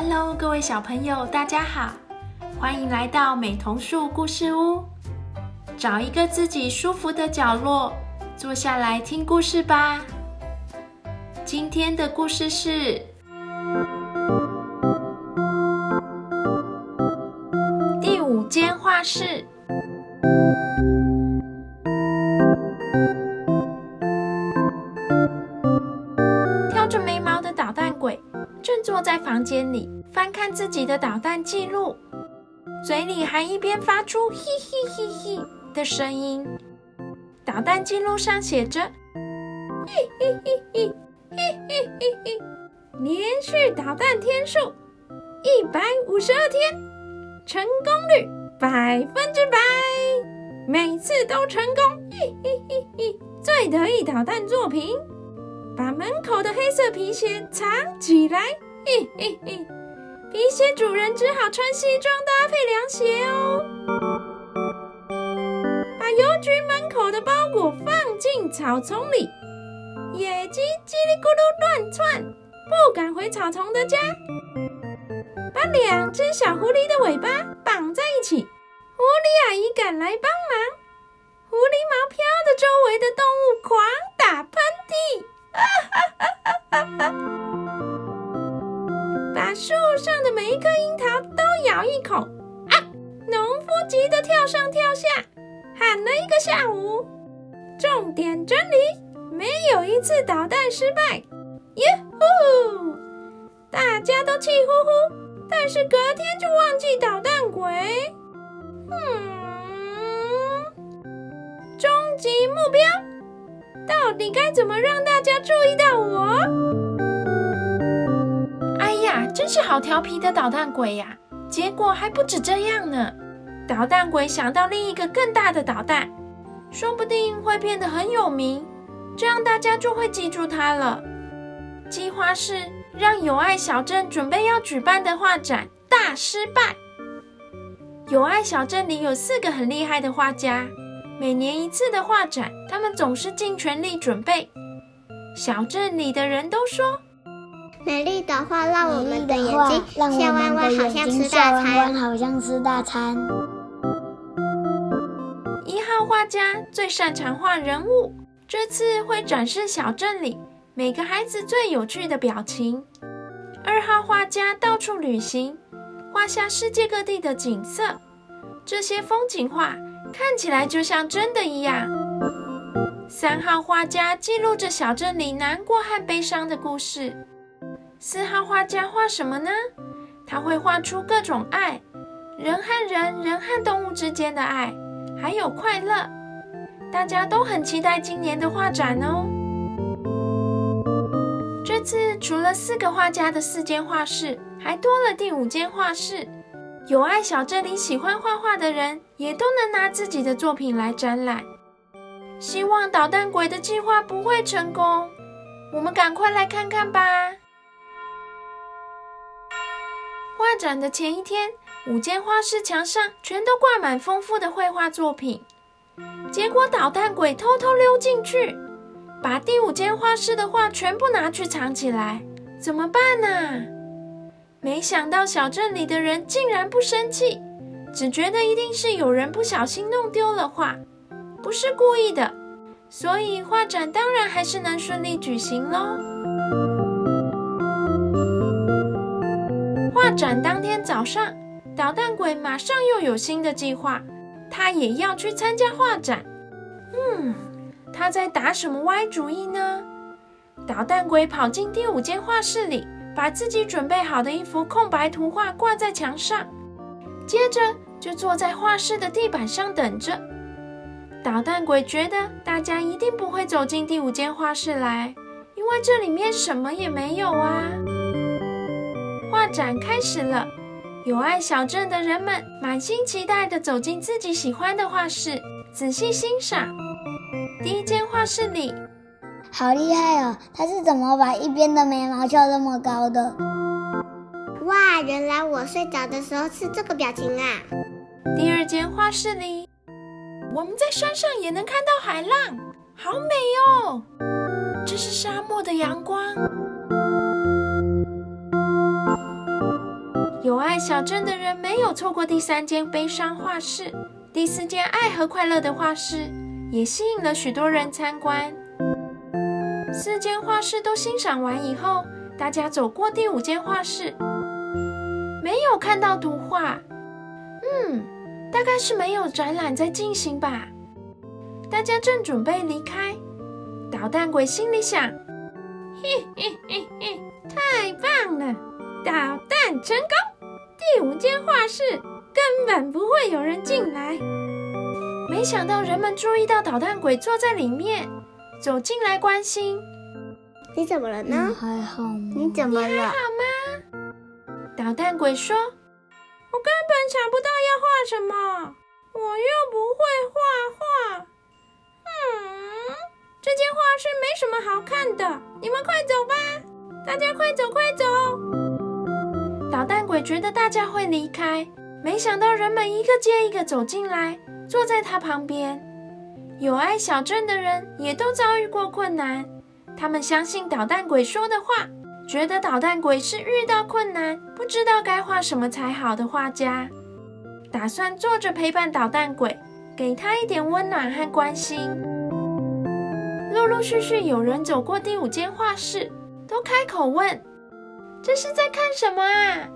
Hello，各位小朋友，大家好，欢迎来到美童树故事屋。找一个自己舒服的角落，坐下来听故事吧。今天的故事是第五间画室。间里翻看自己的捣蛋记录，嘴里还一边发出“嘿嘿嘿嘿”的声音。捣蛋记录上写着：“嘿嘿嘿嘿嘿嘿嘿嘿，连续捣蛋天数一百五十二天，成功率百分之百，每次都成功。嘿嘿嘿嘿，最得意捣蛋作品。”把门口的黑色皮鞋藏起来，嘿嘿嘿！皮鞋主人只好穿西装搭配凉鞋哦。把邮局门口的包裹放进草丛里，野鸡叽里咕噜乱窜，不敢回草丛的家。把两只小狐狸的尾巴绑在一起，狐狸阿姨赶来帮忙。狐狸毛飘的周围的动物狂打喷嚏。哈哈哈！哈把树上的每一颗樱桃都咬一口啊！农夫急得跳上跳下，喊了一个下午。重点真理：没有一次捣蛋失败。耶呼！大家都气呼呼，但是隔天就忘记捣蛋鬼。嗯，终极目标。到底该怎么让大家注意到我？哎呀，真是好调皮的捣蛋鬼呀！结果还不止这样呢。捣蛋鬼想到另一个更大的捣蛋，说不定会变得很有名，这样大家就会记住他了。计划是让友爱小镇准备要举办的画展大失败。友爱小镇里有四个很厉害的画家。每年一次的画展，他们总是尽全力准备。小镇里的人都说：“美丽的画让我们的眼睛笑弯弯，好像吃大餐。”好像吃大餐。一号画家最擅长画人物，这次会展示小镇里每个孩子最有趣的表情。二号画家到处旅行，画下世界各地的景色，这些风景画。看起来就像真的一样。三号画家记录着小镇里难过和悲伤的故事。四号画家画什么呢？他会画出各种爱，人和人、人和动物之间的爱，还有快乐。大家都很期待今年的画展哦。这次除了四个画家的四间画室，还多了第五间画室。有爱小镇里喜欢画画的人，也都能拿自己的作品来展览。希望捣蛋鬼的计划不会成功，我们赶快来看看吧。展的前一天，五间画室墙上全都挂满丰富的绘画作品。结果捣蛋鬼偷偷溜进去，把第五间画室的画全部拿去藏起来，怎么办呢？没想到小镇里的人竟然不生气，只觉得一定是有人不小心弄丢了画，不是故意的，所以画展当然还是能顺利举行喽。画展当天早上，捣蛋鬼马上又有新的计划，他也要去参加画展。嗯，他在打什么歪主意呢？捣蛋鬼跑进第五间画室里。把自己准备好的一幅空白图画挂在墙上，接着就坐在画室的地板上等着。捣蛋鬼觉得大家一定不会走进第五间画室来，因为这里面什么也没有啊。画展开始了，有爱小镇的人们满心期待地走进自己喜欢的画室，仔细欣赏。第一间画室里。好厉害哦！他是怎么把一边的眉毛翘那么高的？哇，原来我睡着的时候是这个表情啊！第二间画室里，我们在山上也能看到海浪，好美哦！这是沙漠的阳光。我爱小镇的人没有错过第三间悲伤画室，第四间爱和快乐的画室也吸引了许多人参观。四间画室都欣赏完以后，大家走过第五间画室，没有看到图画。嗯，大概是没有展览在进行吧。大家正准备离开，捣蛋鬼心里想：嘿嘿嘿嘿，太棒了，捣蛋成功！第五间画室根本不会有人进来。没想到人们注意到捣蛋鬼坐在里面，走进来关心：你怎么了呢？还好吗？你怎么了？你好吗？捣蛋鬼说：“我根本想不到要画什么，我又不会画画。”嗯，这间画室没什么好看的，你们快走吧！大家快走快走！捣蛋鬼觉得大家会离开，没想到人们一个接一个走进来，坐在他旁边。有爱小镇的人也都遭遇过困难，他们相信捣蛋鬼说的话，觉得捣蛋鬼是遇到困难不知道该画什么才好的画家，打算坐着陪伴捣蛋鬼。给他一点温暖和关心。陆陆续续有人走过第五间画室，都开口问：“这是在看什么啊？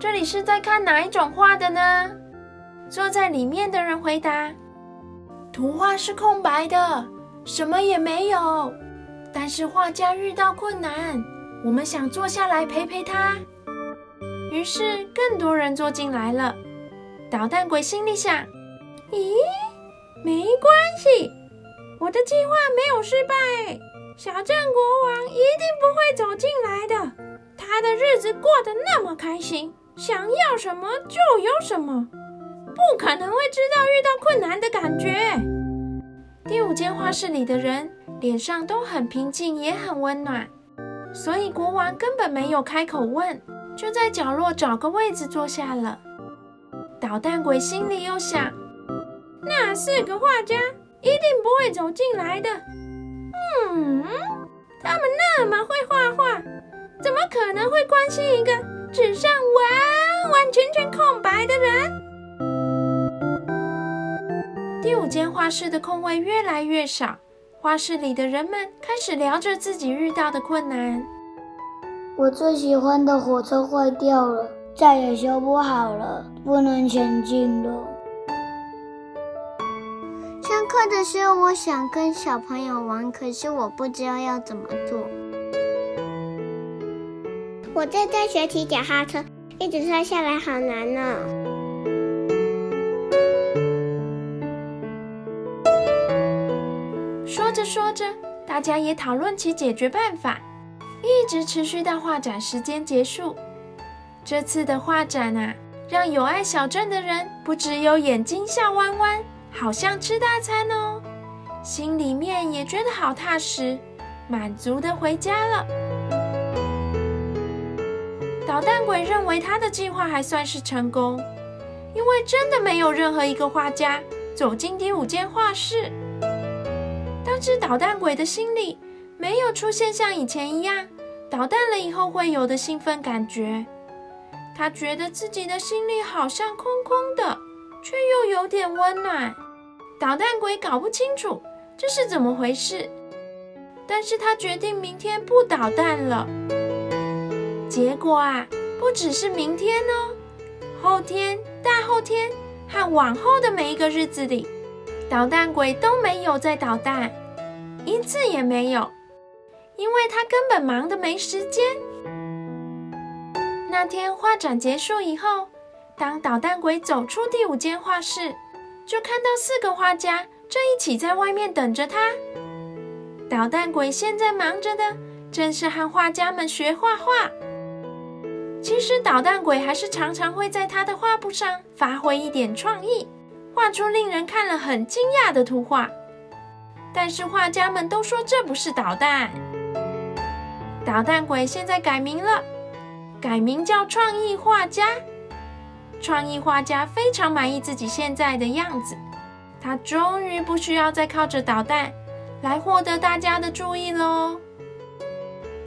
这里是在看哪一种画的呢？”坐在里面的人回答：“图画是空白的，什么也没有。但是画家遇到困难，我们想坐下来陪陪他。”于是更多人坐进来了。捣蛋鬼心里想。咦，没关系，我的计划没有失败。小镇国王一定不会走进来的，他的日子过得那么开心，想要什么就有什么，不可能会知道遇到困难的感觉。第五间画室里的人脸上都很平静，也很温暖，所以国王根本没有开口问，就在角落找个位置坐下了。捣蛋鬼心里又想。那四个画家一定不会走进来的。嗯，他们那么会画画，怎么可能会关心一个纸上完完全全空白的人？第五间画室的空位越来越少，画室里的人们开始聊着自己遇到的困难。我最喜欢的火车坏掉了，再也修不好了，不能前进了。上课的时候，我想跟小朋友玩，可是我不知道要怎么做。我正在学骑脚踏车，一直摔下来，好难呢。说着说着，大家也讨论起解决办法，一直持续到画展时间结束。这次的画展啊，让有爱小镇的人不只有眼睛笑弯弯。好像吃大餐哦，心里面也觉得好踏实，满足的回家了。捣蛋鬼认为他的计划还算是成功，因为真的没有任何一个画家走进第五间画室。但是捣蛋鬼的心里没有出现像以前一样捣蛋了以后会有的兴奋感觉，他觉得自己的心里好像空空的。却又有点温暖，捣蛋鬼搞不清楚这是怎么回事，但是他决定明天不捣蛋了。结果啊，不只是明天哦，后天、大后天和往后的每一个日子里，捣蛋鬼都没有在捣蛋，一次也没有，因为他根本忙得没时间。那天画展结束以后。当捣蛋鬼走出第五间画室，就看到四个画家正一起在外面等着他。捣蛋鬼现在忙着的正是和画家们学画画。其实捣蛋鬼还是常常会在他的画布上发挥一点创意，画出令人看了很惊讶的图画。但是画家们都说这不是捣蛋。捣蛋鬼现在改名了，改名叫创意画家。创意画家非常满意自己现在的样子，他终于不需要再靠着捣蛋来获得大家的注意喽。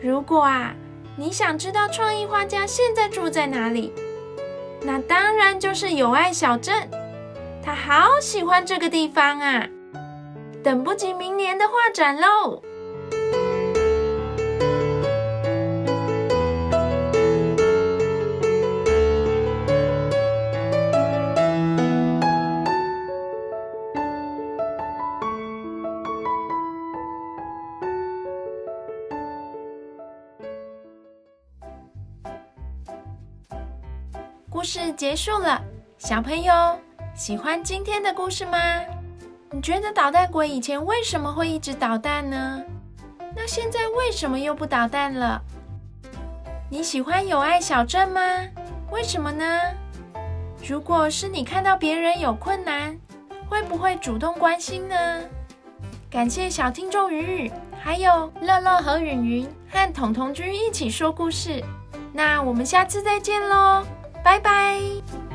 如果啊，你想知道创意画家现在住在哪里，那当然就是友爱小镇。他好喜欢这个地方啊，等不及明年的画展喽。故事结束了，小朋友喜欢今天的故事吗？你觉得捣蛋鬼以前为什么会一直捣蛋呢？那现在为什么又不捣蛋了？你喜欢友爱小镇吗？为什么呢？如果是你看到别人有困难，会不会主动关心呢？感谢小听众雨雨，还有乐乐和允云和彤彤君一起说故事。那我们下次再见喽！拜拜。